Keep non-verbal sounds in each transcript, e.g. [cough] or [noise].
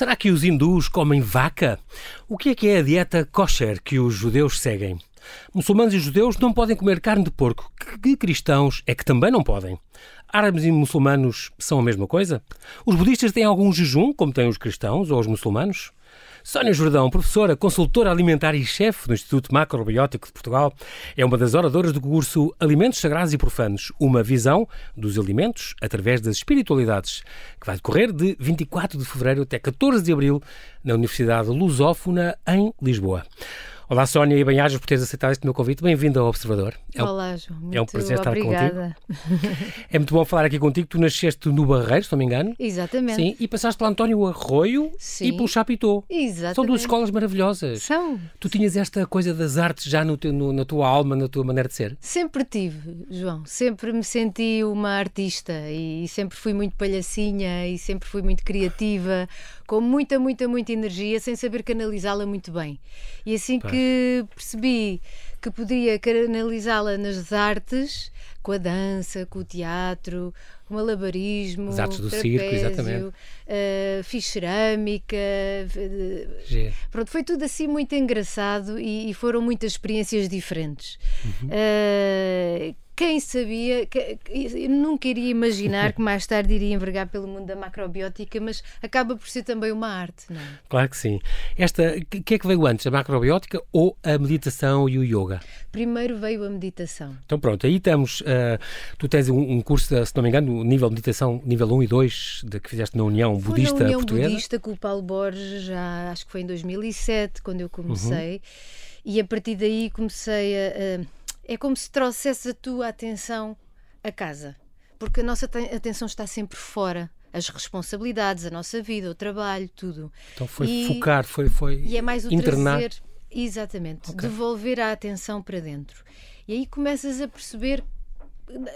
Será que os hindus comem vaca? O que é que é a dieta kosher que os judeus seguem? Muçulmanos e judeus não podem comer carne de porco, que cristãos é que também não podem. Árabes e muçulmanos são a mesma coisa? Os budistas têm algum jejum, como têm os cristãos ou os muçulmanos? Sónia Jordão, professora, consultora alimentar e chefe do Instituto Macrobiótico de Portugal, é uma das oradoras do curso Alimentos Sagrados e Profanos, uma visão dos alimentos através das espiritualidades, que vai decorrer de 24 de fevereiro até 14 de abril na Universidade Lusófona, em Lisboa. Olá, Sónia, e bem-ajas por teres aceitado este meu convite. Bem-vindo ao Observador. É Olá, João. Muito é um prazer obrigada. estar contigo. É muito bom falar aqui contigo. Tu nasceste no Barreiro, se não me engano. Exatamente. Sim, e passaste pelo António Arroio Sim. e pelo Chapitão. Exatamente. São duas escolas maravilhosas. São. Tu tinhas esta coisa das artes já no teu, no, na tua alma, na tua maneira de ser? Sempre tive, João. Sempre me senti uma artista e sempre fui muito palhacinha e sempre fui muito criativa, com muita, muita, muita energia, sem saber canalizá-la muito bem. E assim Pá. que percebi que podia canalizá-la nas artes, com a dança, com o teatro, malabarismo, As artes do trapézio, circo, exatamente. eh, fiz cerâmica, eh. Pronto, foi tudo assim muito engraçado e, e foram muitas experiências diferentes. Uhum. Uh, quem sabia, que- que- nunca iria imaginar que mais tarde iria envergar pelo mundo da macrobiótica, mas acaba por ser também uma arte, não é? Claro que sim. Esta, o que é que veio antes, a macrobiótica ou a meditação e o yoga? Primeiro veio a meditação. Então pronto, aí estamos. ah, tu tens um, um curso, se não me engano, nível de meditação, nível 1 e 2, de, que fizeste na União Foi Budista na União Portuguesa. Budista com o Paulo Borges, já acho que foi em 2007, quando eu comecei, Uhum. e a partir daí comecei a. a- é como se trouxesse a tua atenção a casa, porque a nossa te- atenção está sempre fora. As responsabilidades, a nossa vida, o trabalho, tudo. Então foi E- focar, foi, foi E é mais o internar. trazer, exatamente, Ok. devolver a atenção para dentro. E aí começas a perceber,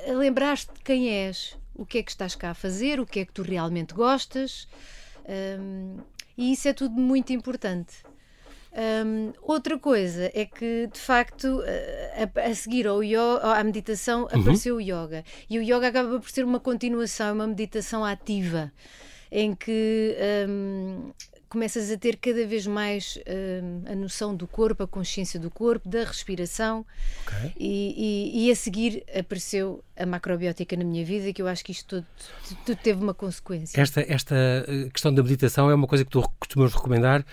a lembrar-te de quem és, o que é que estás cá a fazer, o que é que tu realmente gostas. hum, e isso é tudo muito importante. Hum, outra coisa é que, de facto, a, a- a seguir ao yo- à meditação apareceu o yoga. E o yoga acaba por ser uma continuação, uma meditação ativa, em que hum, começas a ter cada vez mais hum, a noção do corpo, a consciência do corpo, da respiração. Ok. E, e- e a seguir apareceu a macrobiótica na minha vida, que eu acho que isto tudo, tudo teve uma consequência. Esta, esta eh, questão da meditação é uma coisa que tu costumas recomendar.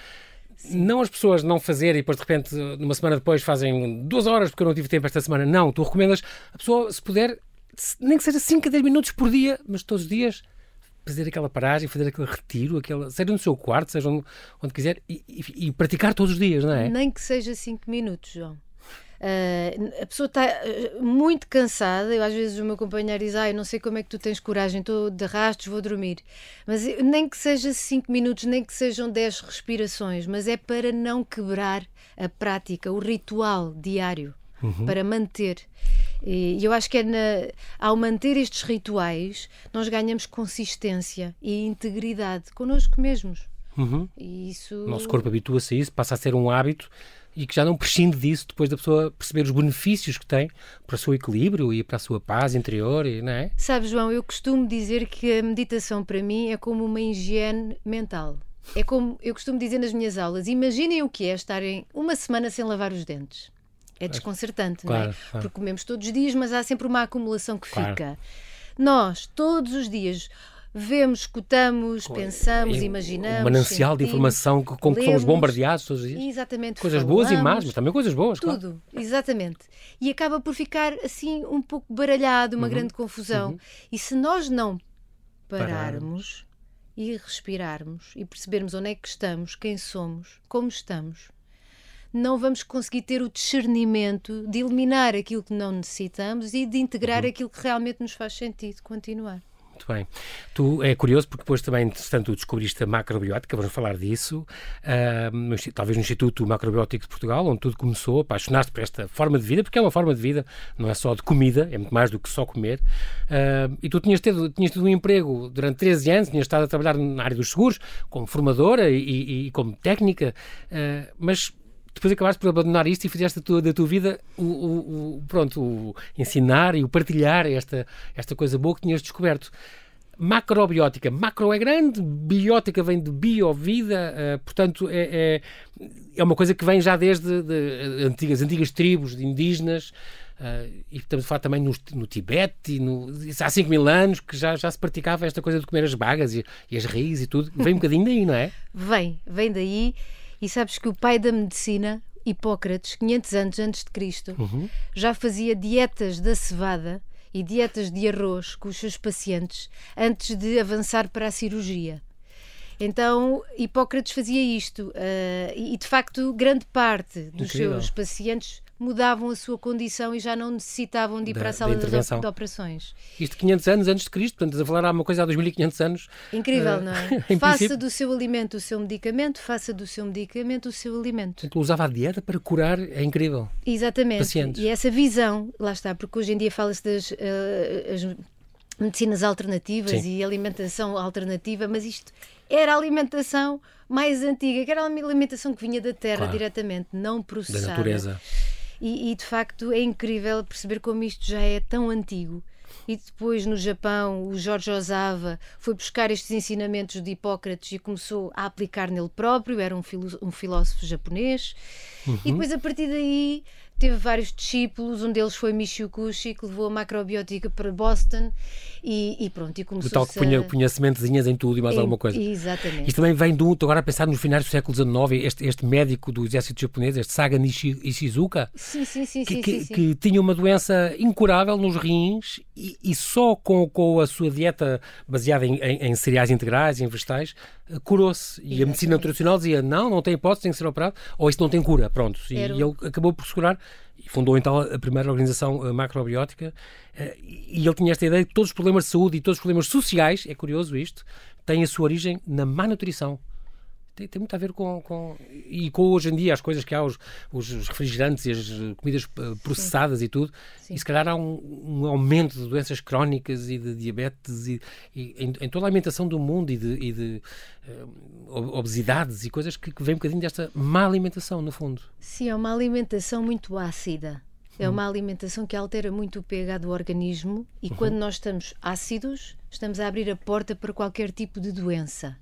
Não as pessoas não fazerem e depois de repente, numa semana depois, fazem duas horas porque eu não tive tempo esta semana. Não, tu recomendas a pessoa, se puder, nem que seja 5 a 10 minutos por dia, mas todos os dias, fazer aquela paragem, fazer aquele retiro, aquela, seja no seu quarto, seja onde, onde quiser, e, e- e praticar todos os dias, não é? Nem que seja 5 minutos, João. Ah, a pessoa está ah, muito cansada. Eu, às vezes o meu companheiro diz: ah, não sei como é que tu tens coragem, estou de rastos, vou dormir. Mas nem que seja 5 minutos, nem que sejam 10 respirações, mas é para não quebrar a prática, o ritual diário, para manter. E eu acho que é na- ao manter estes rituais, nós ganhamos consistência e integridade connosco mesmos. Uhum. E isso. O nosso corpo habitua-se a isso, passa a ser um hábito e que já não prescinde disso depois da pessoa perceber os benefícios que tem para o seu equilíbrio e para a sua paz interior, e, não é? Sabe, João, eu costumo dizer que a meditação para mim é como uma higiene mental. É como eu costumo dizer nas minhas aulas: imaginem o que é estarem uma semana sem lavar os dentes. É desconcertante, não Claro, é? claro. Porque comemos todos os dias, mas há sempre uma acumulação que Claro. fica. Nós, todos os dias, vemos, escutamos, pensamos, E imaginamos. Um manancial de informação que, com que fomos bombardeados todos os dias. Exatamente. Coisas boas e más, falamos. mas também coisas boas, claro. Tudo, exatamente. E acaba por ficar assim um pouco baralhado, Uhum. uma grande confusão. E se nós não pararmos e respirarmos e percebermos onde é que estamos, quem somos, como estamos, não vamos conseguir ter o discernimento de eliminar aquilo que não necessitamos e de Uhum. integrar aquilo que realmente nos faz sentido continuar. Muito bem. Tu é curioso porque depois também, entretanto, descobriste a macrobiótica, vamos falar disso, no insti- talvez no Instituto Macrobiótico de Portugal, onde tudo começou, apaixonaste por esta forma de vida, porque é uma forma de vida, não é só de comida, é muito mais do que só comer. Ah, e tu tinhas tido, tinhas tido um emprego durante 13 anos, tinhas estado a trabalhar na área dos seguros, como formadora e, e- e como técnica, ah, mas depois acabaste por abandonar isto e fizeste da tua, da tua vida o, o- o- pronto, o ensinar e o partilhar esta, esta coisa boa que tinhas descoberto. macrobiótica. Macro é grande, biótica vem de bio, vida, uh, portanto é, é, é, uma coisa que vem já desde de, antigas, antigas tribos de indígenas. Uh, e estamos a falar também no, no Tibete, no, há 5 mil anos que já, já se praticava esta coisa de comer as bagas e, e as raízes e tudo. Vem um bocadinho daí, não é? Vem, vem daí. E sabes que o pai da medicina, Hipócrates, 500 anos antes de Cristo, uhum. já fazia dietas da cevada e dietas de arroz com os seus pacientes antes de avançar para a cirurgia. Então, Hipócrates fazia isto uh, e, de facto, grande parte dos Incrível. seus pacientes mudavam a sua condição e já não necessitavam de ir da, para a sala de, de, operações. Isto 500 anos antes de Cristo, portanto, a falar há uma coisa há 2500 anos. Incrível, uh, não é? [laughs] faça princípio... do seu alimento o seu medicamento, faça do seu medicamento o seu alimento. Portanto, usava a dieta para curar, é incrível. Exatamente. Pacientes. E essa visão, lá está, porque hoje em dia fala-se das. Uh, medicinas alternativas Sim. e alimentação alternativa, mas isto era a alimentação mais antiga, que era a alimentação que vinha da terra claro. diretamente, não processada. Da natureza. E, e, de facto é incrível perceber como isto já é tão antigo. E depois no Japão, o Jorge Osava foi buscar estes ensinamentos de Hipócrates e começou a aplicar nele próprio. Era um, um filósofo japonês. Uhum. E depois, a partir daí, teve vários discípulos, um deles foi Michio Kushi, que levou a macrobiótica para Boston e, e pronto, e começou O tal que punha, punha sementezinhas em tudo e mais em, alguma coisa. Exatamente. Isto também vem do, agora a pensar nos finais do século XIX, este, este médico do exército japonês, este Saga Nishi, Ishizuka, sim, sim, sim, que, que, que tinha uma doença incurável nos rins e, e só com, com a sua dieta baseada em, em, em cereais integrais, em vegetais, eh, curou-se. E a medicina tradicional dizia, não, não tem hipótese, tem que ser operado, ou isto não tem cura, pronto. E, e ele acabou por segurar e fundou então a primeira organização eh, macrobiótica. Eh, e ele tinha esta ideia de que todos os problemas de saúde e todos os problemas sociais, é curioso isto, têm a sua origem na má nutrição tem, tem, muito a ver com, com, E com hoje em dia as coisas que há, os, os refrigerantes e as comidas eh, processadas Sim. e tudo, Sim. e se calhar há um, um, aumento de doenças crónicas e de diabetes e, e em, em, toda a alimentação do mundo e de, e de uh, obesidades e coisas que, que vêm um bocadinho desta má alimentação, no fundo. Sim, é uma alimentação muito ácida. É uma alimentação que altera muito o pH do organismo e uhum. quando nós estamos ácidos, estamos a abrir a porta para qualquer tipo de doença.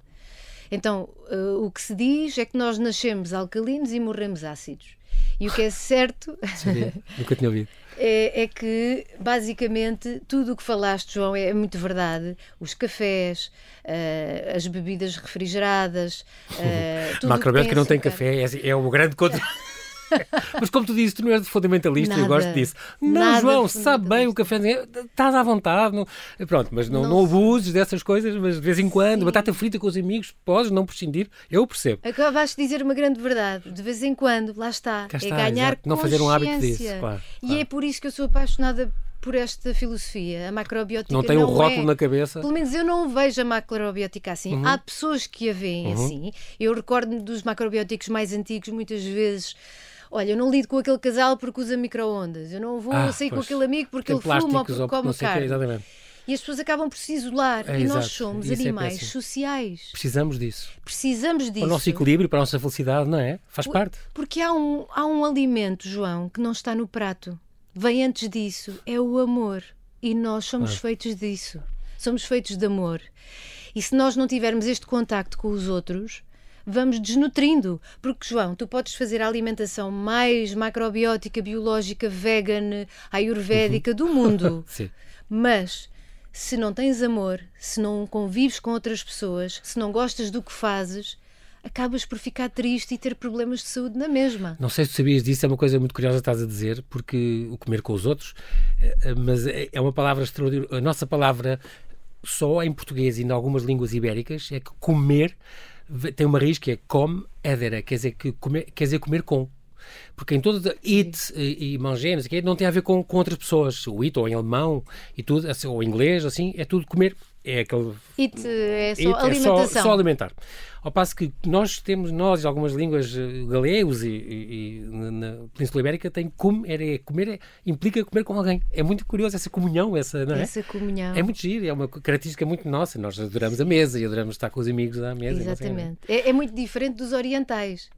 Então, uh, o que se diz é que nós nascemos alcalinos e morremos ácidos. E o que é certo. [laughs] Nunca tinha ouvido. É, é, que, basicamente, tudo o que falaste, João, é muito verdade. Os cafés, uh, as bebidas refrigeradas. [laughs] Uh, Macrobiótica não tem café, é, é o grande contra. [laughs] [laughs] Mas como tu dizes, tu não és fundamentalista, nada, eu gosto disso. Não, João, sabe bem o café, estás à vontade. Não... Pronto, mas não, não, não abuses dessas coisas, mas de vez em quando, Sim. batata frita com os amigos, podes não prescindir, eu percebo. Acabaste de dizer uma grande verdade, de vez em quando, lá está, Cá é está é ganhar Não fazer um hábito disso, claro, E claro. é por isso que eu sou apaixonada por esta filosofia. A macrobiótica não tem um rótulo é, na cabeça. Pelo menos eu não vejo a macrobiótica assim. Uhum. Há pessoas que a veem uhum. assim. Eu recordo-me dos macrobióticos mais antigos, muitas vezes olha, eu não lido com aquele casal porque usa micro-ondas, eu não vou ah, sair com aquele amigo porque ele fuma ou porque come carne. Quê, e as pessoas acabam por se isolar. É, e exato. nós somos Isso é animais é sociais. Precisamos disso. Precisamos disso. Para o nosso equilíbrio, para a nossa felicidade, não é? Faz Por, parte. Porque há um, há um alimento, João, que não está no prato. Vem antes disso. É o amor. E nós somos ah. feitos disso. Somos feitos de amor. E se nós não tivermos este contacto com os outros, vamos desnutrindo. Porque, João, tu podes fazer a alimentação mais macrobiótica, biológica, vegan, ayurvédica uhum. do mundo. [laughs] Sim. Mas se não tens amor, se não convives com outras pessoas, se não gostas do que fazes, acabas por ficar triste e ter problemas de saúde na mesma. Não sei se sabias disso, é uma coisa muito curiosa que estás a dizer, porque o comer com os outros, eh, mas é, é uma palavra extraordinária. A nossa palavra só em português e em algumas línguas ibéricas é que comer tem uma raiz que é com edera, quer dizer, que comer, quer dizer comer com. Porque em todo it e, e manger, não, não tem a ver com, com outras pessoas. O it, ou em alemão, e tudo, assim, ou em inglês, assim, é tudo comer. É aquele. It é só it alimentação. É só, só, alimentar. Ao passo que nós temos, nós, algumas línguas eh, galegos e, e, e na Península Ibérica, tem com, é, comer é, implica comer com alguém. É muito curioso essa comunhão, essa, não é? Essa comunhão. É muito giro, é uma característica muito nossa. Nós adoramos a mesa e adoramos estar com os amigos à mesa. Exatamente. É, é muito diferente dos orientais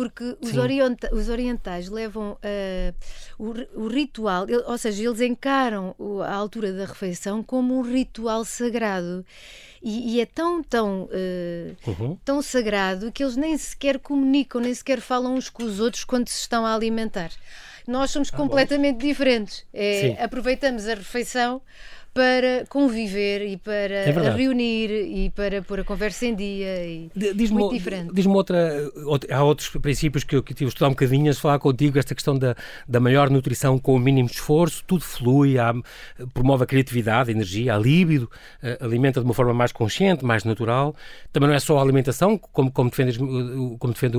porque os, orienta os, orientais levam uh, o, o, ritual, ou seja, eles encaram a altura da refeição como um ritual sagrado. E, e é tão, tão, uh, uhum. tão sagrado que eles nem sequer comunicam, nem sequer falam uns com os outros quando se estão a alimentar. Nós somos ah, completamente bom. diferentes. É, aproveitamos a refeição para conviver e para é reunir e para pôr a conversa em dia. E diz muito diferente. Diz-me outra, há outros princípios que eu tive a estudar um bocadinho, a falar contigo, esta questão da, da maior nutrição com o mínimo esforço, tudo flui, há, promove a criatividade, a energia, a líbido, uh, alimenta de uma forma mais consciente, mais natural. Também não é só a alimentação, como, como, defendes, como defende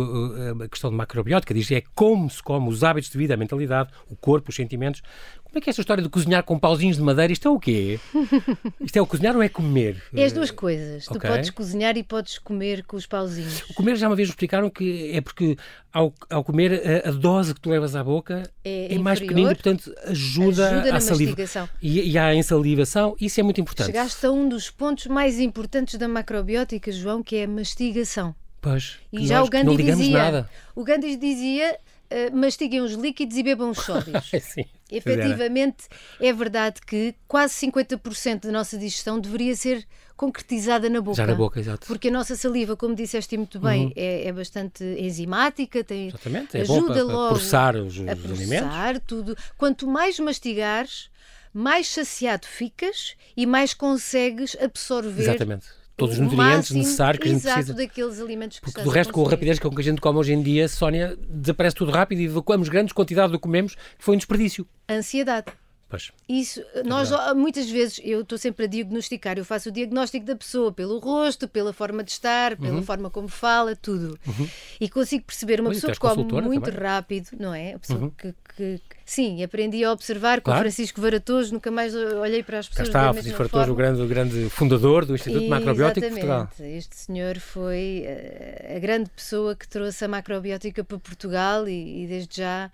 a questão de macrobiótica, diz é como se come, os hábitos de vida, a mentalidade, o corpo, os sentimentos. Como é que é esta história de cozinhar com pauzinhos de madeira? Isto é o quê? [laughs] Isto é o cozinhar ou é comer? É as duas coisas. Okay. Tu podes cozinhar e podes comer com os pauzinhos. O comer já uma vez explicaram que é porque ao, ao comer a, a dose que tu levas à boca é, é mais pequenina e, portanto, ajuda, ajuda à salivação. E, e à ensalivação. Isso é muito importante. Chegaste a um dos pontos mais importantes da macrobiótica, João, que é a mastigação. Pois. E já o Gandhi dizia. Nada. O Gandhi dizia uh, mastiguem os líquidos e bebam os sólidos. [laughs] Sim. Efetivamente, é verdade que quase 50% da nossa digestão deveria ser concretizada na boca. Já na boca, exato. Porque a nossa saliva, como disseste muito bem, uhum. é, é, bastante enzimática, tem, Exatamente. É ajuda para, logo processar os, a processar tudo. Quanto mais mastigares, mais saciado ficas e mais consegues absorver Exatamente todos os nutrientes necessários que a gente precisa. daqueles alimentos que Porque do resto, com a rapidez com que a gente come hoje em dia, Sónia, desaparece tudo rápido e evacuamos grandes quantidades do que comemos, que foi um desperdício. Ansiedade. Pois. Isso, é nós muitas vezes, eu estou sempre a diagnosticar, eu faço o diagnóstico da pessoa pelo rosto, pela forma de estar, pela uhum. forma como fala, tudo. Uhum. E consigo perceber uma pois, pessoa que come muito também. rápido, não é? A pessoa uhum. que, que, Sim, aprendi a observar com claro. Francisco Varatoso, nunca mais olhei para as pessoas. Cá está, Francisco Varatoso, o grande, o grande fundador do Instituto e, Macrobiótico de Portugal. Este senhor foi uh, a grande pessoa que trouxe a macrobiótica para Portugal e, e desde já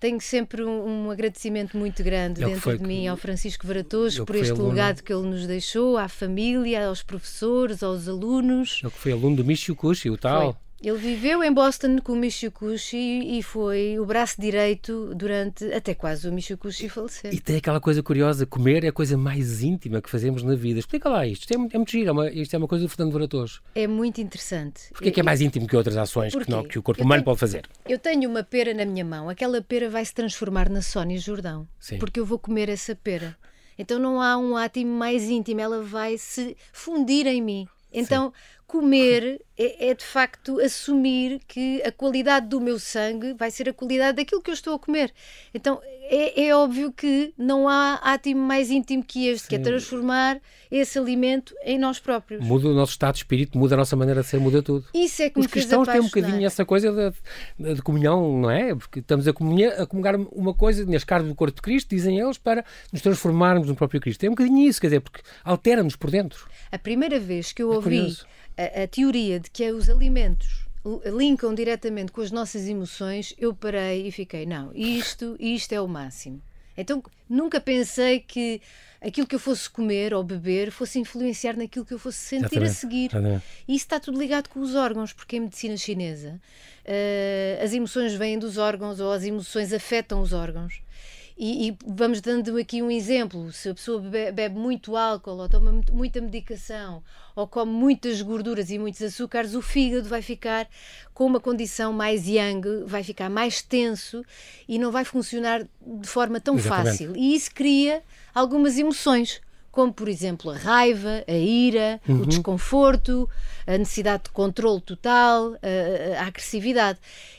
tenho sempre um, um agradecimento muito grande dentro foi, de mim ao Francisco Varatoso por este aluno, legado que ele nos deixou, à família, aos professores, aos alunos. Ele que foi aluno do Michio Kushi, o tal. Foi. Ele viveu em Boston com o Michikushi e foi o braço direito durante até quase o Michikushi falecer. E tem aquela coisa curiosa, comer é a coisa mais íntima que fazemos na vida. Explica lá isto, isto é, muito, é muito giro, é uma, isto é uma coisa do Fernando Varatoso. É muito interessante. Porquê é que é mais íntimo que outras ações que, não, que, o corpo eu humano tenho, pode fazer? Eu tenho uma pera na minha mão, aquela pera vai se transformar na Sónia Jordão, Sim. porque eu vou comer essa pera. Então não há um átimo mais íntimo, ela vai se fundir em mim. Então, Sim comer é, é, de facto assumir que a qualidade do meu sangue vai ser a qualidade daquilo que eu estou a comer. Então é, é óbvio que não há átimo mais íntimo que este, Sim. que é transformar esse alimento em nós próprios. Muda o nosso estado de espírito, muda a nossa maneira de ser, muda tudo. Isso é que Os cristãos têm um bocadinho essa coisa de, de, comunhão, não é? Porque estamos a, comunhar, a comungar uma coisa, neste caso do corpo de Cristo, dizem eles, para nos transformarmos no próprio Cristo. É um bocadinho isso, quer dizer, porque altera-nos por dentro. A primeira vez que eu é ouvi. Curioso a, a teoria de que os alimentos linkam diretamente com as nossas emoções, eu parei e fiquei, não, isto, isto é o máximo. Então nunca pensei que aquilo que eu fosse comer ou beber fosse influenciar naquilo que eu fosse sentir a seguir. E isso está tudo ligado com os órgãos, porque em medicina chinesa uh, as emoções vêm dos órgãos ou as emoções afetam os órgãos. E, e, vamos dando aqui um exemplo: se a pessoa bebe, bebe, muito álcool ou toma muita medicação ou come muitas gorduras e muitos açúcares, o fígado vai ficar com uma condição mais yang, vai ficar mais tenso e não vai funcionar de forma tão Exatamente. fácil. E isso cria algumas emoções, como por exemplo a raiva, a ira, uhum. o desconforto, a necessidade de controle total, a, a agressividade.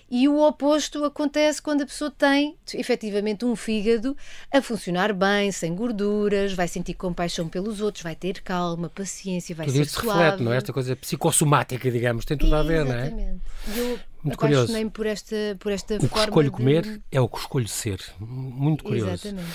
E o oposto acontece quando a pessoa tem efetivamente um fígado a funcionar bem, sem gorduras, vai sentir compaixão pelos outros, vai ter calma, paciência, vai tudo ser isso suave. reflete, não é? Esta coisa psicossomática, digamos, tem tudo a ver, não é? Exatamente. Eu muito curioso. por esta, por esta o que escolho de... comer é o que escolho ser. Muito curioso. Exatamente.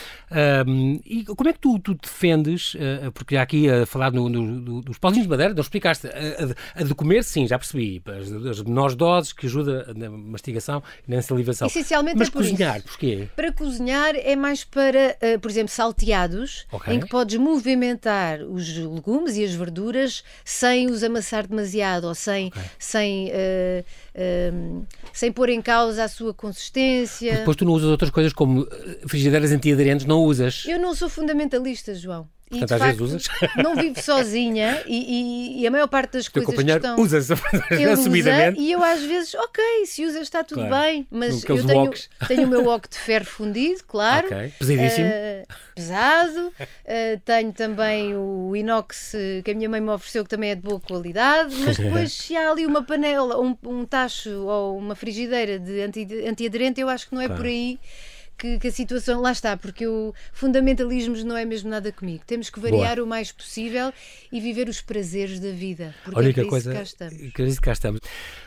Um, e como é que tu, tu defendes, uh, porque há aqui a falar no, no, dos pauzinhos de madeira, não explicaste, a, a, de comer, sim, já percebi, as, as menores doses que ajuda na mastigação e na salivação. Essencialmente Mas é por cozinhar, isso. porquê? Para cozinhar é mais para, uh, por exemplo, salteados, okay. em que podes movimentar os legumes e as verduras sem os amassar demasiado ou sem, okay. sem uh, um, sem pôr em causa a sua consistência. Depois tu não usas outras coisas como eh, frigideiras antiaderentes, não usas. Eu não sou fundamentalista, João. E, Portanto, às vezes usas. [laughs] Não vivo sozinha e, e, e, a maior parte das coisas que estão... [laughs] usa assumidamente. e eu às vezes, ok, se usa está tudo claro. bem, mas eu tenho, [laughs] tenho o meu wok de ferro fundido, claro. Ok, pesadíssimo. Uh, pesado. Uh, tenho também o inox que a minha mãe me ofereceu, que também é de boa qualidade, mas depois se há ali uma panela, um, um tacho ou uma frigideira de antiaderente, eu acho que não é claro. por aí que, que, a situação. Lá está, porque o fundamentalismos não é mesmo nada comigo. Temos que variar Boa. o mais possível e viver os prazeres da vida. Porque Olha é que a coisa. cá estamos. Que cá estamos.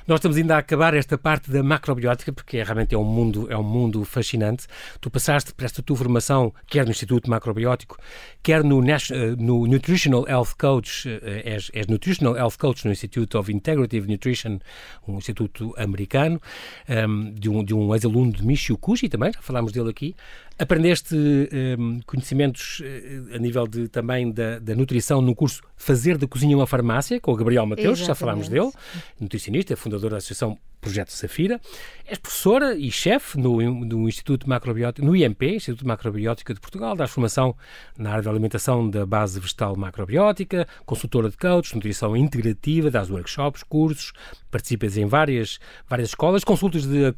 Nós estamos ainda a acabar esta parte da macrobiótica, porque é, realmente é um mundo, é um mundo fascinante. Tu passaste por esta tua formação, quer no Instituto Macrobiótico, quer no, eh, no Nutritional Health Coach, eh, és, és Nutritional Health Coach no Institute of Integrative Nutrition, um instituto americano, um, ehm, de um, de um ex-aluno de Michio Kushi também, já falámos dele aqui. Aprendeste um, conhecimentos uh, a nível de, também da, da, nutrição no curso Fazer da Cozinha uma Farmácia, com o Gabriel Mateus, já falámos dele, nutricionista, fundador da Associação Projeto Safira. És professora e chefe no, no Instituto Macrobiótico, no IMP, Instituto Macrobiótico de Portugal, dás formação na área da alimentação da base vegetal macrobiótica, consultora de coach, nutrição integrativa, dás workshops, cursos, participas em várias, várias escolas, consultas de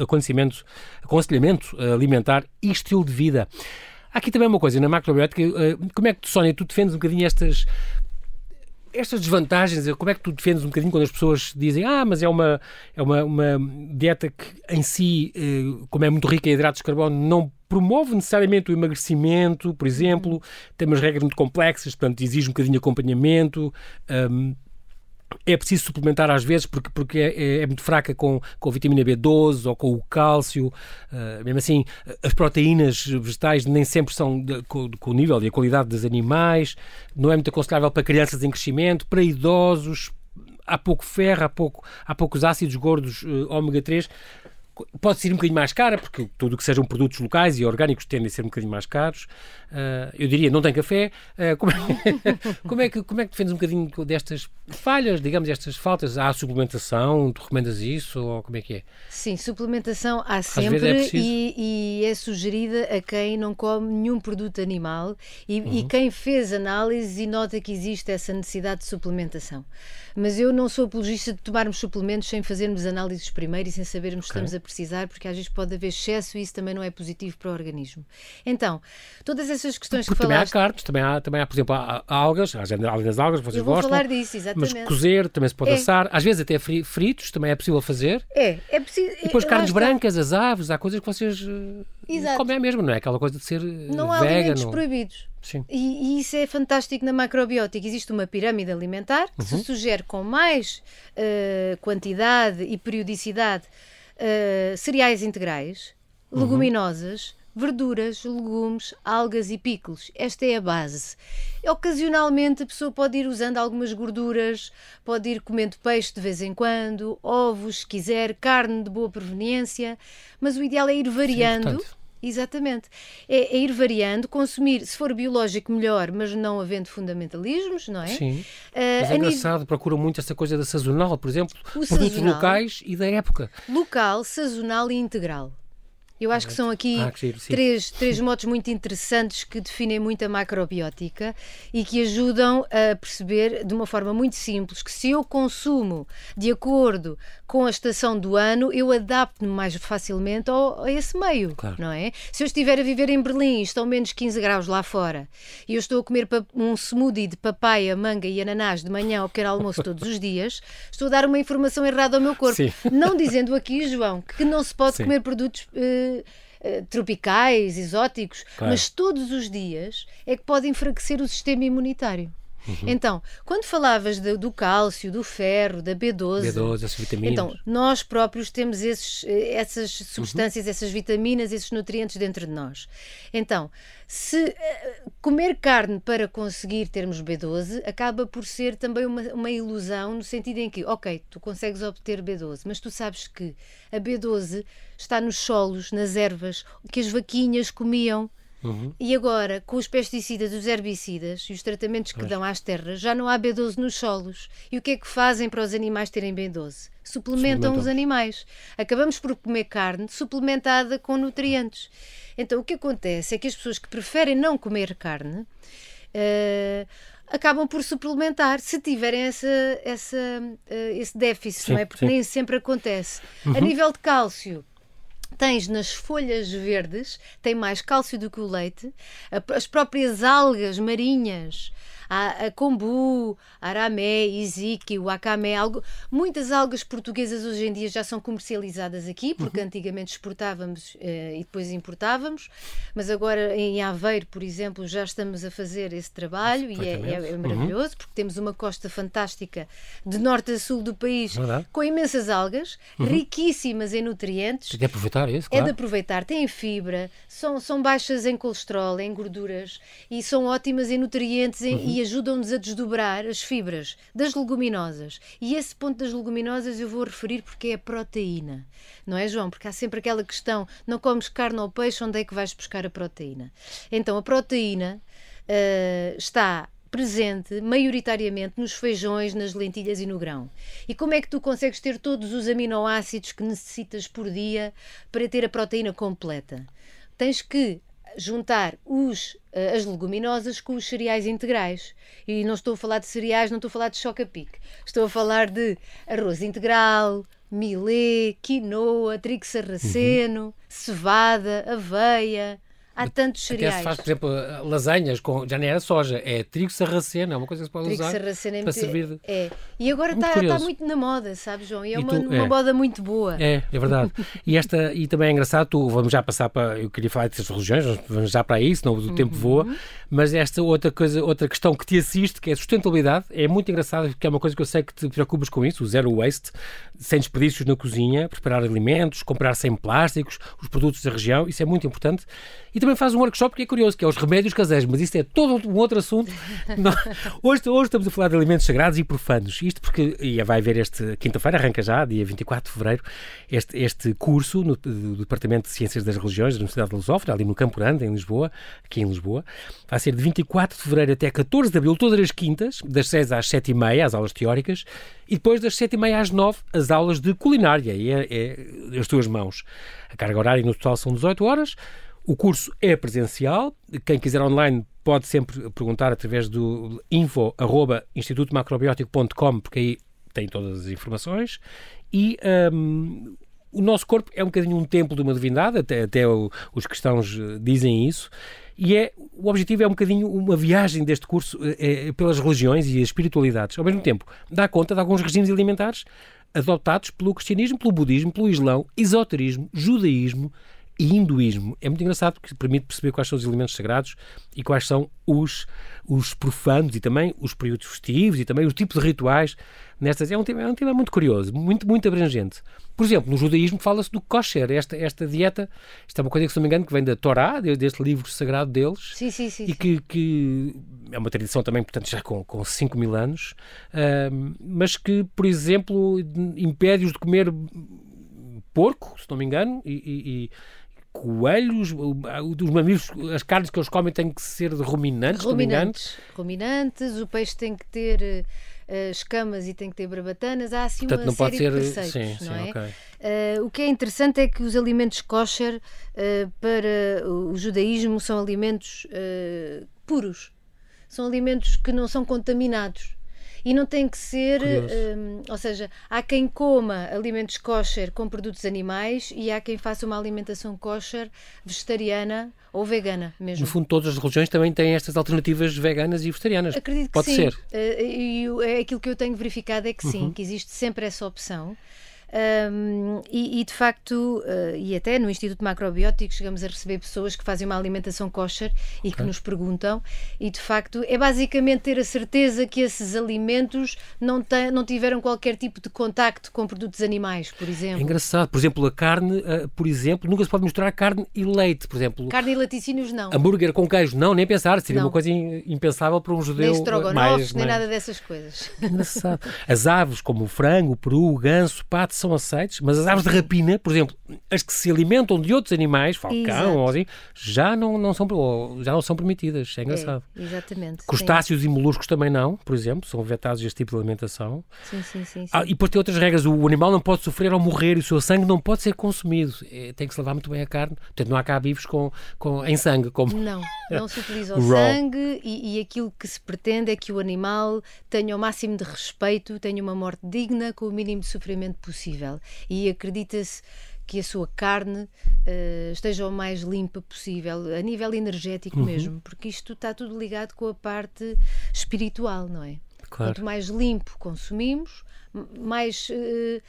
aconselhamento, aconselhamento alimentar e estilo de vida. Há aqui também uma coisa, na macrobiótica, eh, como é que Sónia, tu defendes um bocadinho estas estas desvantagens, como é que tu defendes um bocadinho quando as pessoas dizem ah, mas é uma, é uma, uma dieta que em si, eh, como é muito rica em hidratos de carbono, não promove necessariamente o emagrecimento, por exemplo, tem umas regras muito complexas, portanto exige um bocadinho de acompanhamento, um, é preciso suplementar às vezes porque, porque é, é, é, muito fraca com, com a vitamina B12 ou com o cálcio. Uh, mesmo assim, as proteínas vegetais nem sempre são de, com, com, o nível e a qualidade dos animais. Não é muito aconselhável para crianças em crescimento, para idosos. Há pouco ferro, há, pouco, há poucos ácidos gordos uh, ômega 3 pode ser um bocadinho mais cara, porque tudo o que sejam produtos locais e orgânicos tendem a ser um bocadinho mais caros. Uh, eu diria, não tem café. Uh, como, é, [laughs] como, é que, como é que defendes um bocadinho destas falhas, digamos, estas faltas? Há suplementação? Tu recomendas isso? Ou como é que é? Sim, suplementação há sempre é e, e, é sugerida a quem não come nenhum produto animal e, uhum. e quem fez análises e nota que existe essa necessidade de suplementação. Mas eu não sou apologista de tomarmos suplementos sem fazermos análises primeiro e sem sabermos okay. estamos a precisar, porque às vezes pode haver excesso e isso também não é positivo para o organismo. Então, todas essas questões porque que falaste... também há carnes, também há, também há por exemplo, há, algas, há além das algas, vocês Eu vou gostam. falar disso, exatamente. Mas cozer também se pode é. assar, às vezes até fritos também é possível fazer. É, é preciso... E depois carnes brancas, as aves, há coisas que vocês eh, Exato. comem mesmo, não é aquela coisa de ser Não há vegano. alimentos proibidos. Sim. E, e, isso é fantástico na macrobiótica. Existe uma pirâmide alimentar que uhum. se sugere com mais uh, quantidade e periodicidade uh, cereais integrais, uhum. leguminosas, verduras, legumes, algas e picos. Esta é a base. Ocasionalmente a pessoa pode ir usando algumas gorduras, pode ir comendo peixe de vez em quando, ovos, se quiser, carne de boa proveniência, mas o ideal é ir variando. Sim, Exatamente. É, é, ir variando, consumir, se for biológico, melhor, mas não havendo fundamentalismos, não é? Sim. Uh, mas é engraçado, nível... procura muito essa coisa da sazonal, por exemplo, o produtos sazonal, locais e da época. Local, sazonal e integral. Eu acho que são aqui ah, que três, três motos muito interessantes que definem muito a macrobiótica e que ajudam a perceber de uma forma muito simples que se eu consumo de acordo com a estação do ano, eu adapto-me mais facilmente ao, a esse meio, claro. não é? Se eu estiver a viver em Berlim e estão menos 15 graus lá fora e eu estou a comer um smoothie de papaya, manga e ananás de manhã ao pequeno almoço todos os dias, estou a dar uma informação errada ao meu corpo. Sim. Não dizendo aqui, João, que não se pode Sim. comer produtos... Uh, eh, tropicais, exóticos, claro. mas todos os dias é que pode enfraquecer o sistema imunitário. Uhum. Então, quando falavas de, do cálcio, do ferro, da B12, B12 essas vitaminas. Então, nós próprios temos esses, eh, essas substâncias, uhum. essas vitaminas, esses nutrientes dentro de nós. Então, se uh, comer carne para conseguir termos B12 acaba por ser também uma, uma ilusão, no sentido em que, ok, tu consegues obter B12, mas tu sabes que a B12 está nos solos, nas ervas, que as vaquinhas comiam Uhum. E agora, com os pesticidas, os herbicidas e os tratamentos que pois. dão às terras, já não há B12 nos solos. E o que é que fazem para os animais terem B12? Suplementam os animais. Acabamos por comer carne suplementada com nutrientes. Então, o que acontece é que as pessoas que preferem não comer carne. Uh, acabam por suplementar se tiverem essa, essa, uh, esse déficit, sim, não é? Porque sim. nem sempre acontece. Uhum. A nível de cálcio, tens nas folhas verdes, tem mais cálcio do que o leite, as próprias algas marinhas a, a kombu, aramé, iziki, wakame, algo, muitas algas portuguesas hoje em dia já são comercializadas aqui, porque uhum. antigamente exportávamos eh, e depois importávamos, mas agora em Aveiro, por exemplo, já estamos a fazer esse trabalho e é, é, é maravilhoso, uhum. porque temos uma costa fantástica de norte a sul do país Verdade. com imensas algas, uhum. riquíssimas em nutrientes. Tem de aproveitar isso, claro. É de aproveitar, têm fibra, são, são baixas em colesterol, em gorduras e são ótimas em nutrientes em, uhum. Ajudam-nos a desdobrar as fibras das leguminosas. E esse ponto das leguminosas eu vou referir porque é a proteína. Não é, João? Porque há sempre aquela questão: não comes carne ou peixe, onde é que vais buscar a proteína? Então, a proteína uh, está presente maioritariamente nos feijões, nas lentilhas e no grão. E como é que tu consegues ter todos os aminoácidos que necessitas por dia para ter a proteína completa? Tens que juntar os, uh, as leguminosas com os cereais integrais. E não estou a falar de cereais, não estou a falar de choca-pique. Estou a falar de arroz integral, milê, quinoa, trigo sarraceno, uhum. cevada, aveia, Há tantos cereais. Até se faz, por exemplo, lasanhas, com, já nem era soja, é trigo sarraceno, é uma coisa que se pode trigo usar sarraceno é para servir. De... É. E agora está tá muito na moda, sabes, João? E é e uma, tu, uma é. moda muito boa. É, é verdade. e, esta, e também é engraçado, tu, vamos já passar para. Eu queria falar dessas religiões, vamos já para isso, senão o tempo uhum. voa. Mas esta outra coisa, outra questão que te assiste, que é a sustentabilidade, é muito engraçado, porque é uma coisa que eu sei que te preocupas com isso, o zero waste, sem desperdícios na cozinha, preparar alimentos, comprar sem plásticos, os produtos da região, isso é muito importante. E também faz um workshop que é curioso, que é os remédios caseiros, mas isso é todo um outro assunto. [laughs] hoje, hoje estamos a falar de alimentos sagrados e profanos. Isto porque, e vai haver este, quinta-feira, arranca já, dia 24 de fevereiro, este, este curso no, do Departamento de Ciências das Religiões da Universidade de Lusófona, ali no Campo Grande, em Lisboa, aqui em Lisboa. Vai ser de 24 de fevereiro até 14 de abril, todas as quintas, das 6 às 7 e meia, as aulas teóricas, e depois das 7 e meia às 9, as aulas de culinária, e é, é as tuas mãos. A carga horária no total são 18 horas. O curso é presencial. Quem quiser online pode sempre perguntar através do info.institutomacrobiótico.com, porque aí tem todas as informações. E um, o nosso corpo é um bocadinho um templo de uma divindade, até, até os cristãos eh, dizem isso. E é, o objetivo é um bocadinho uma viagem deste curso é, pelas religiões e espiritualidades. Ao mesmo tempo, dá conta de alguns regimes alimentares adotados pelo cristianismo, pelo budismo, pelo islão, esoterismo, judaísmo, e hinduísmo. É muito engraçado porque permite perceber quais são os elementos sagrados e quais são os, os profanos e também os períodos festivos e também os tipos de rituais. Nestas, é, um tema, é um tema muito curioso, muito, muito abrangente. Por exemplo, no judaísmo fala-se do kosher, esta, esta dieta, isto é uma coisa que, se não me engano, que vem da Torá, deste livro sagrado deles, sim, sim, sim, e que, que, é uma tradição também, portanto, já com, com 5 mil anos, uh, mas que, por exemplo, impede-os de comer porco, se não me engano, e, e coelhos, os mamíferos, as carnes que eles comem têm que ser de ruminantes, ruminantes, ruminantes, o peixe tem que ter uh, escamas e tem que ter barbatanas, há assim Portanto, uma não série pode ser, de preceitos, sim, não sim, é? Okay. Uh, o que é interessante é que os alimentos kosher uh, para o judaísmo são alimentos puros, são alimentos que não são contaminados e não tem que ser, um, ou seja, há quem coma alimentos kosher com produtos animais e há quem faça uma alimentação kosher vegetariana ou vegana mesmo. No fundo, todas as religiões também têm estas alternativas veganas e vegetarianas. Acredito que Pode sim. ser. Uh, e é aquilo que eu tenho verificado é que sim, uhum. que existe sempre essa opção. Um, e, e, de facto, uh, e até no Instituto Macrobiótico chegamos a receber pessoas que fazem uma alimentação kosher e okay. que nos perguntam, e de facto é basicamente ter a certeza que esses alimentos não, tem, não tiveram qualquer tipo de contacto com produtos animais, por exemplo. É engraçado, por exemplo, a carne, uh, por exemplo, nunca se pode misturar carne e leite, por exemplo. Carne e laticínios não. Hambúrguer com queijo, não, nem pensar, seria não. uma coisa impensável para um judeu. Nem estrogonofe, mais, nem mais... nada dessas coisas. Engraçado. As aves, como o frango, o peru, o ganso, pato, são aceites, mas as aves de rapina, por exemplo, as que se alimentam de outros animais, falcão ou assim, já não, não são, já não são permitidas. É engraçado. É, exatamente. Crustáceos sim. e moluscos também não, por exemplo, são vetados este tipo de alimentação. Sim, sim, sim. sim. Ah, e depois tem outras regras. O animal não pode sofrer ao morrer e o seu sangue não pode ser consumido. É, tem que se lavar muito bem a carne. Portanto, não há cá vivos com, com, em sangue. Como... Não, não [laughs] se utiliza o sangue e, e aquilo que se pretende é que o animal tenha o máximo de respeito, tenha uma morte digna, com o mínimo de sofrimento possível. E acredita-se que a sua carne uh, esteja o mais limpa possível, a nível energético uhum. mesmo, porque isto está tudo ligado com a parte espiritual, não é? Claro. Quanto mais limpo consumimos, mais. Uh,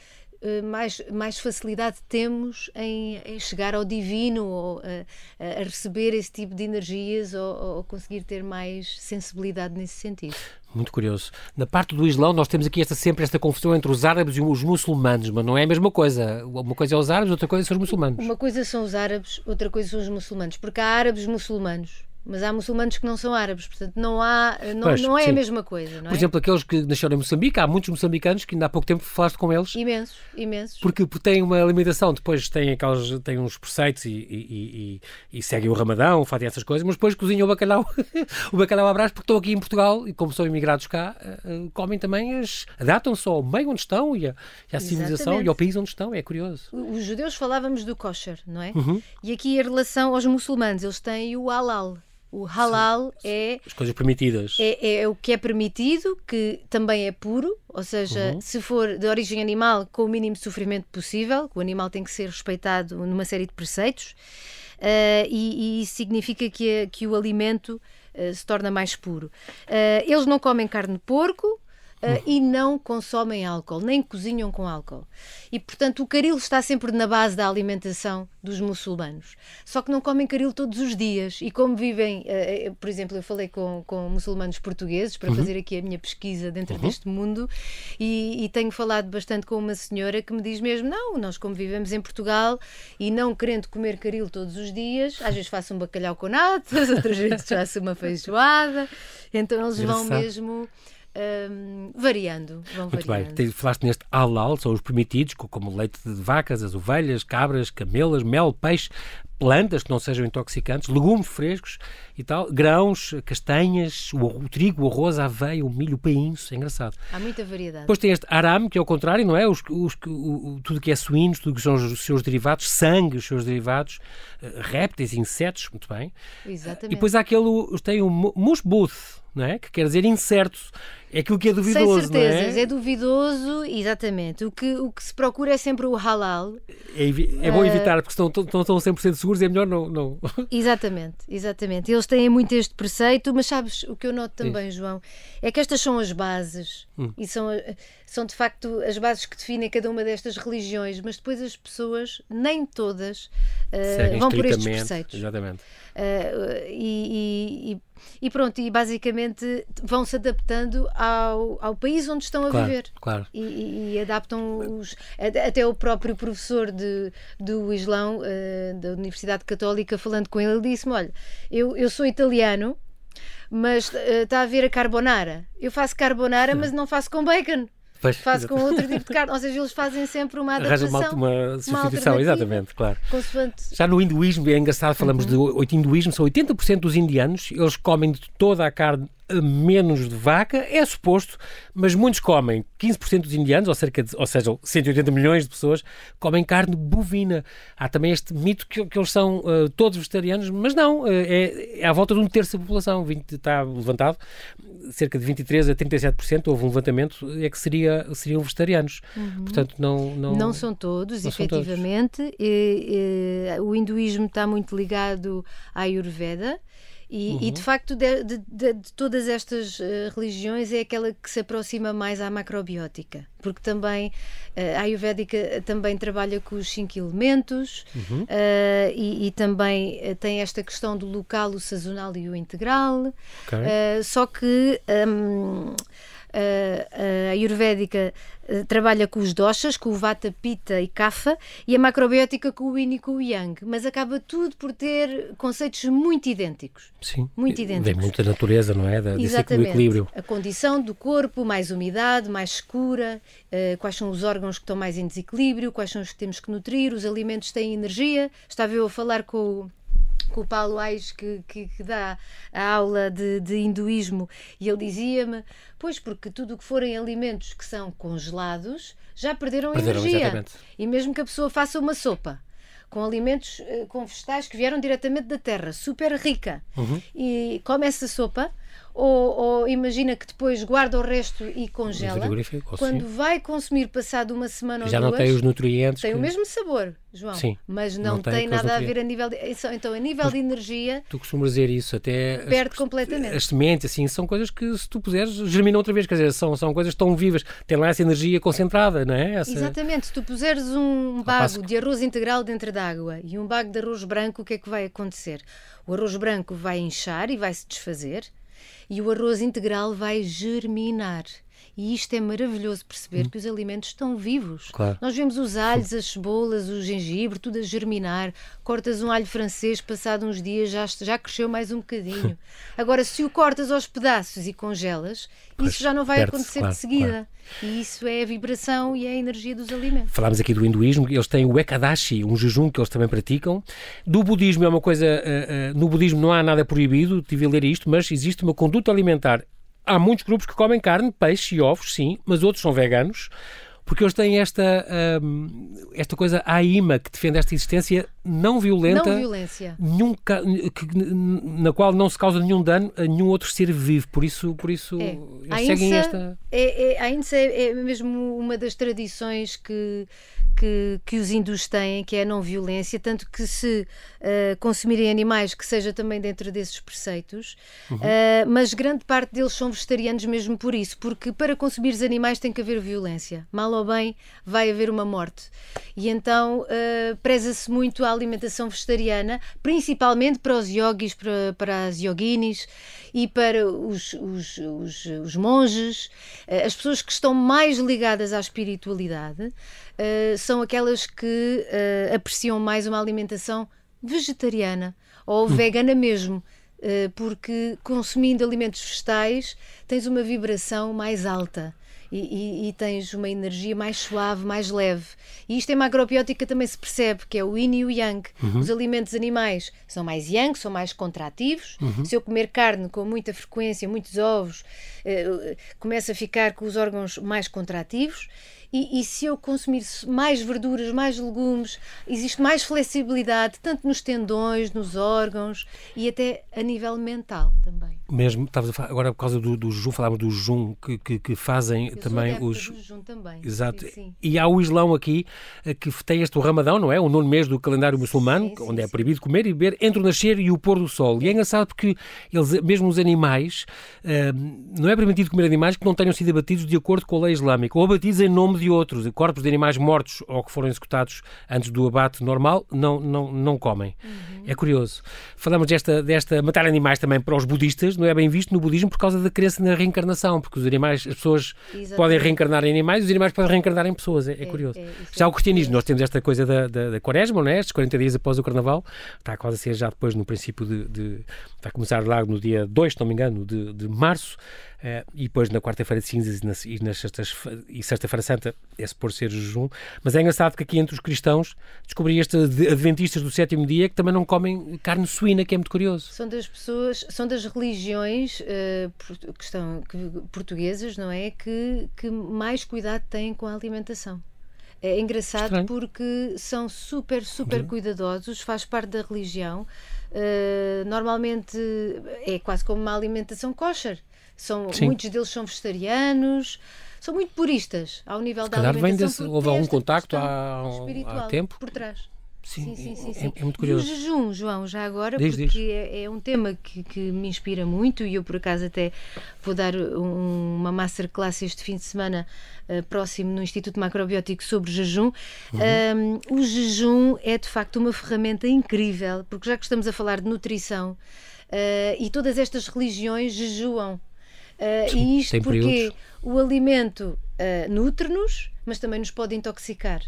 mais, mais facilidade temos em, em chegar ao divino ou a, a, receber esse tipo de energias ou, ou conseguir ter mais sensibilidade nesse sentido. Muito curioso. Na parte do Islão, nós temos aqui esta, sempre esta confusão entre os árabes e os muçulmanos, mas não é a mesma coisa. Uma coisa é os árabes, outra coisa são os muçulmanos. Uma coisa são os árabes, outra coisa são os muçulmanos, porque há árabes muçulmanos mas há muçulmanos que não são árabes, portanto não, há, não, pois, não é sim. a mesma coisa. Não Por é? exemplo, aqueles que nasceram em Moçambique, há muitos moçambicanos que ainda há pouco tempo falaste com eles. Imensos, imensos. Porque, têm uma alimentação, depois têm, aqueles, têm uns preceitos e, e, e, e seguem o ramadão, fazem essas coisas, mas depois cozinham o bacalhau, [laughs] o bacalhau à brás, porque estão aqui em Portugal e como são imigrados cá, uh, comem também as. adaptam-se ao meio onde estão e, a, à civilização e ao país onde estão, é curioso. Os judeus falávamos do kosher, não é? Uhum. E aqui em relação aos muçulmanos, eles têm o halal. O halal Sim. é. As coisas permitidas. É, é, o que é permitido, que também é puro, ou seja, uhum. se for de origem animal, com o mínimo sofrimento possível, o animal tem que ser respeitado numa série de preceitos, uh, e, e, isso significa que, que o alimento uh, se torna mais puro. Uh, eles não comem carne de porco, uh, e não consomem álcool, nem cozinham com álcool. E, portanto, o caril está sempre na base da alimentação dos muçulmanos. Só que não comem caril todos os dias. E como vivem, uh, por exemplo, eu falei com, com muçulmanos portugueses para uhum. fazer aqui a minha pesquisa dentro uhum. deste mundo e, e, tenho falado bastante com uma senhora que me diz mesmo: não, nós como vivemos em Portugal e não querendo comer caril todos os dias, às vezes faço um bacalhau com natas, [laughs] outras vezes faço uma feijoada. Então eles vão mesmo um, variando. Vão Muito variando. bem. Falaste neste halal, são os permitidos, como leite de vacas, as ovelhas, cabras, camelas, mel, peixe, plantas que não sejam intoxicantes, legumes frescos e tal, grãos, castanhas, o, o trigo, o arroz, a aveia, o milho, o painço, é engraçado. Há muita variedade. Depois tem este arame, que é o contrário, não é? Os, os, o, tudo que é suínos, tudo que são os seus derivados, sangue, os seus derivados, uh, répteis, insetos, muito bem. Exatamente. E depois há aquele, tem o musbuth, não é? Que quer dizer incerto. É aquilo que é duvidoso, Sem certezas, é? é? duvidoso, exatamente. O que, o que se procura é sempre o halal. É, é bom uh... evitar, porque estão, estão, estão 100% seguros e é melhor não, não. [laughs] Exatamente, exatamente. Eles têm muito este preceito, mas sabes, o que eu noto também. João, é que estas são as bases hum. e são, são de facto as bases que definem cada uma destas religiões, mas depois as pessoas, nem todas, uh, vão por estes preceitos. Exatamente. Uh, e, e e pronto, e basicamente vão se adaptando ao, ao país onde estão a claro, viver. Claro. E, e, adaptam os. Até o próprio professor de, do Islão, uh, da Universidade Católica, falando com ele, ele disse-me: Olha, eu, eu sou italiano, mas uh, está a ver a carbonara. Eu faço carbonara, mas não faço com bacon. Pois, faz com outro tipo de carne. Ou seja, eles fazem sempre uma adaptação. Arranjam uma, uma substituição, uma exatamente, claro. Consoante... Já no hinduísmo, é engraçado, falamos uhum. de hinduísmo, são 80% dos indianos, eles comem de toda a carne menos de vaca, é suposto, mas muitos comem, 15% dos indianos, ou, cerca de, ou seja, 180 milhões de pessoas, comem carne bovina. Há também este mito que, que eles são uh, todos vegetarianos, mas não, uh, é, é à volta de um terço da população, 20, está levantado, cerca de 23 a 37%, houve um levantamento, é que seria, seriam vegetarianos. Uhum. Portanto, não, não... Não são todos, não efetivamente. São todos. E, e, o hinduísmo está muito ligado à Ayurveda, e, uhum. e, de facto, de, de, de, de todas estas uh, religiões, é aquela que se aproxima mais à macrobiótica, porque também uh, a Ayurvédica também trabalha com os cinco elementos uhum. uh, e, e, também tem esta questão do local, o sazonal e o integral. Okay. só que. Um, a ayurvédica eh, trabalha com os doshas, com o vata, pitta e kapha, e a macrobiótica com o yin e com o yang, mas acaba tudo por ter conceitos muito idênticos. Sim, muito idênticos. Vem muita natureza, não é? Da, Exatamente. equilíbrio. A condição do corpo, mais umidade, mais escura, uh, quais são os órgãos que estão mais em desequilíbrio, quais são os que temos que nutrir, os alimentos têm energia. Estava eu a falar com o com o Paulo Aires, que, que, que, dá a aula de, de hinduísmo, e ele dizia-me: Pois, porque tudo o que forem alimentos que são congelados já perderam, perderam energia. Exatamente. E mesmo que a pessoa faça uma sopa com alimentos, eh, com vegetais que vieram diretamente da terra, super rica, uhum. e come essa sopa, ou, ou, imagina que depois guarda o resto e congela. Quando sim. vai consumir passado uma semana Já ou duas, não tem os nutrientes. Tem que... o mesmo sabor, João. Sim, mas não, não tem, tem nada a ver a nível de. Então, a nível mas de energia. Tu costumas dizer isso até. Perde as, completamente. As sementes, assim, são coisas que se tu puseres, germinam outra vez. Quer dizer, são, são coisas tão vivas. Tem lá essa energia concentrada, não é? Essa... Exatamente. Se tu puseres um bago de arroz integral dentro da água e um bago de arroz branco, o que é que vai acontecer? O arroz branco vai inchar e vai se desfazer e o arroz integral vai germinar. E isto é maravilhoso perceber hum. que os alimentos estão vivos. Claro. Nós vemos os alhos, as cebolas, o gengibre, tudo a germinar. Cortas um alho francês, passado uns dias já, já cresceu mais um bocadinho. [laughs] Agora, se o cortas aos pedaços e congelas, pois, isso já não vai acontecer claro, de seguida. Claro. E isso é a vibração e é a energia dos alimentos. Falámos aqui do hinduísmo, eles têm o Ekadashi, um jejum que eles também praticam. Do budismo é uma coisa. Uh, uh, no budismo não há nada proibido, tive a ler isto, mas existe uma conduta alimentar há muitos grupos que comem carne, peixe e ovos, sim, mas outros são veganos porque eles têm esta, um, esta coisa AIMA que defende esta existência não violenta, não violência. Nenhum, que, na qual não se causa nenhum dano a nenhum outro ser vivo. Por isso, por isso é. eles seguem esta. É, é, a INSA é, é mesmo uma das tradições que que, que os hindus têm, que é a não violência, tanto que se uh, consumirem animais, que seja também dentro desses preceitos, uhum. uh, mas grande parte deles são vegetarianos mesmo por isso, porque para consumir os animais tem que haver violência. Mal ou bem vai haver uma morte. E então uh, preza-se muito a alimentação vegetariana, principalmente para os yogis, para, para as yoginis e para os, os, os, os monges, as pessoas que estão mais ligadas à espiritualidade. Eh, são aquelas que uh, apreciam mais uma alimentação vegetariana ou vegana mesmo. Uh, porque consumindo alimentos vegetais tens uma vibração mais alta. E, e, e, tens uma energia mais suave, mais leve. E isto em macrobiótica também se percebe, que é o yin e o yang. Uhum. Os alimentos animais são mais yang, são mais contrativos. Uhum. Se eu comer carne com muita frequência, muitos ovos, uh, começo a ficar com os órgãos mais contrativos e, e, se eu consumir mais verduras, mais legumes, existe mais flexibilidade, tanto nos tendões, nos órgãos e até a nível mental também. Mesmo, estavas a falar, agora por causa do, do jejum, falávamos do jejum que, que, que fazem eu também os. jejum também. Exato. Sim, sim. E há o Islão aqui eh, que tem este o Ramadão, não é? O nono mês do calendário muçulmano, sim, onde é proibido comer e beber entre o nascer e o pôr do sol. E é engraçado porque eles, mesmo os animais, uh, não é permitido comer animais que não tenham sido abatidos de acordo com a lei islâmica ou abatidos em nome de outros, corpos de animais mortos ou que foram executados antes do abate normal, não, não, não comem. Uhum. É curioso. Falamos desta, desta matar animais também para os budistas, não é bem visto no budismo por causa da crença na reencarnação, porque os animais, as pessoas Exatamente. podem reencarnar em animais e os animais podem reencarnar em pessoas. É, é, é curioso. É, já o cristianismo, nós temos esta coisa da, da, da quaresma, não é? Estes 40 dias após o carnaval, está quase a ser já depois no princípio de, de vai começar lá no dia 2, se não me engano, de, de março. Uh, e depois na quarta-feira de cinzas e, nas, e, nas sextas, e sexta-feira santa é por ser jejum. Mas é engraçado que aqui entre os cristãos descobri estes adventistas do sétimo dia que também não comem carne suína, que é muito curioso. São das pessoas, são das religiões uh, que estão, que, portuguesas, não é? Que, que mais cuidado têm com a alimentação. É engraçado Estranho. porque são super, super cuidadosos, faz parte da religião. Uh, normalmente é quase como uma alimentação kosher. São, muitos deles são vegetarianos, são muito puristas ao nível Se da alimentação. Vem desse, houve algum contacto há, há tempo? Por trás. Sim, sim, sim, sim, É, é, muito curioso. E o jejum, João, já agora, diz, porque diz. É, é, um tema que, que, me inspira muito e eu, por acaso, até vou dar um, uma masterclass este fim de semana uh, próximo no Instituto Macrobiótico sobre jejum. Uhum. Um, o jejum é, de facto, uma ferramenta incrível, porque já que estamos a falar de nutrição uh, e todas estas religiões jejuam Uh, e isto porque o alimento uh, nutre-nos, mas também nos pode intoxicar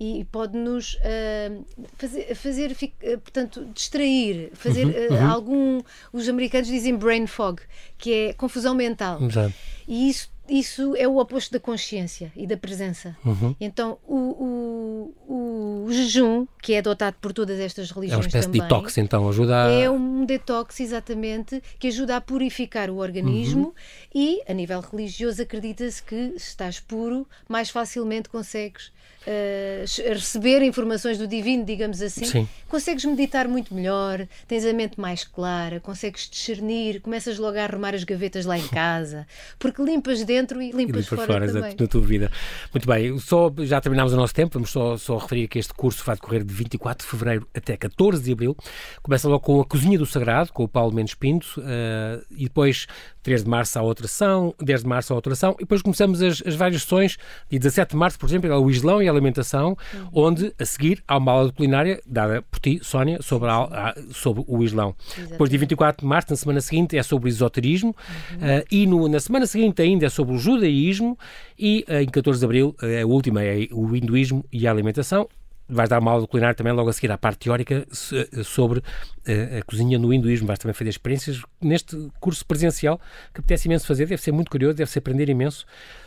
e pode-nos uh, fazer, fazer uh, portanto, distrair, fazer uh, uhum. algum. Os americanos dizem brain fog, que é confusão mental. Exato. E isso isso é o oposto da consciência e da presença. Uhum. Então, o, o, o, jejum, que é adotado por todas estas religiões. É uma espécie também, de detox, então, ajuda a... É um detox, exatamente, que ajuda a purificar o organismo uhum. e, a nível religioso, acredita-se que se estás puro, mais facilmente consegues uh, receber informações do divino, digamos assim. Sim. Consegues meditar muito melhor, tens a mente mais clara, consegues discernir, começas logo a arrumar as gavetas lá em [laughs] casa, porque limpas dentro dentro e limpas, e fora, fora também. na tua vida. Muito bem, só, já terminámos o nosso tempo, vamos só, só referir que este curso vai decorrer de 24 de fevereiro até 14 de abril. Começa logo com a Cozinha do Sagrado, com o Paulo Mendes Pinto, uh, e depois 3 de março a outra ação, 10 de março a outra ação, e depois começamos as, as várias sessões, e 17 de março, por exemplo, é o Islão e a Alimentação, uhum. onde a seguir há uma aula de culinária dada por ti, Sónia, sobre, a, a, sobre o Islão. Exatamente. Depois, dia 24 de março, na semana seguinte, é sobre esoterismo, uhum. uh, e no, na semana seguinte ainda é sobre o judaísmo, e uh, em 14 de abril, uh, a última é o hinduísmo e a alimentação vais dar uma aula de culinária também logo a seguir à parte teórica sobre a, cozinha no hinduísmo. Vais também fazer experiências neste curso presencial que apetece imenso fazer, deve ser muito curioso, deve-se aprender imenso.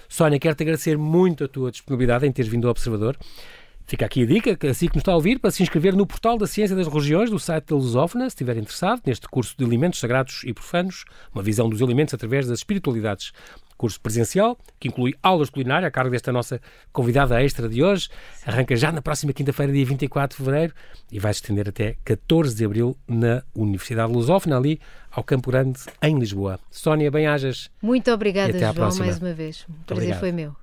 Sónia, quero-te agradecer muito a tua disponibilidade em teres vindo ao Observador. Fica aqui a dica, assim que nos está a ouvir, para se inscrever no portal da Ciência das Regiões do site da Lusófona, se estiver interessado, neste curso de Alimentos Sagrados e Profanos, uma visão dos alimentos através das espiritualidades curso presencial, que inclui aulas de culinária, a cargo desta nossa convidada extra de hoje. Arranca já na próxima quinta-feira, dia 24 de fevereiro, e vai se estender até 14 de abril na Universidade Lusófona, ali ao Campo Grande, em Lisboa. Sónia, bem-ajas. Muito obrigada, João, mais uma vez. O prazer foi meu.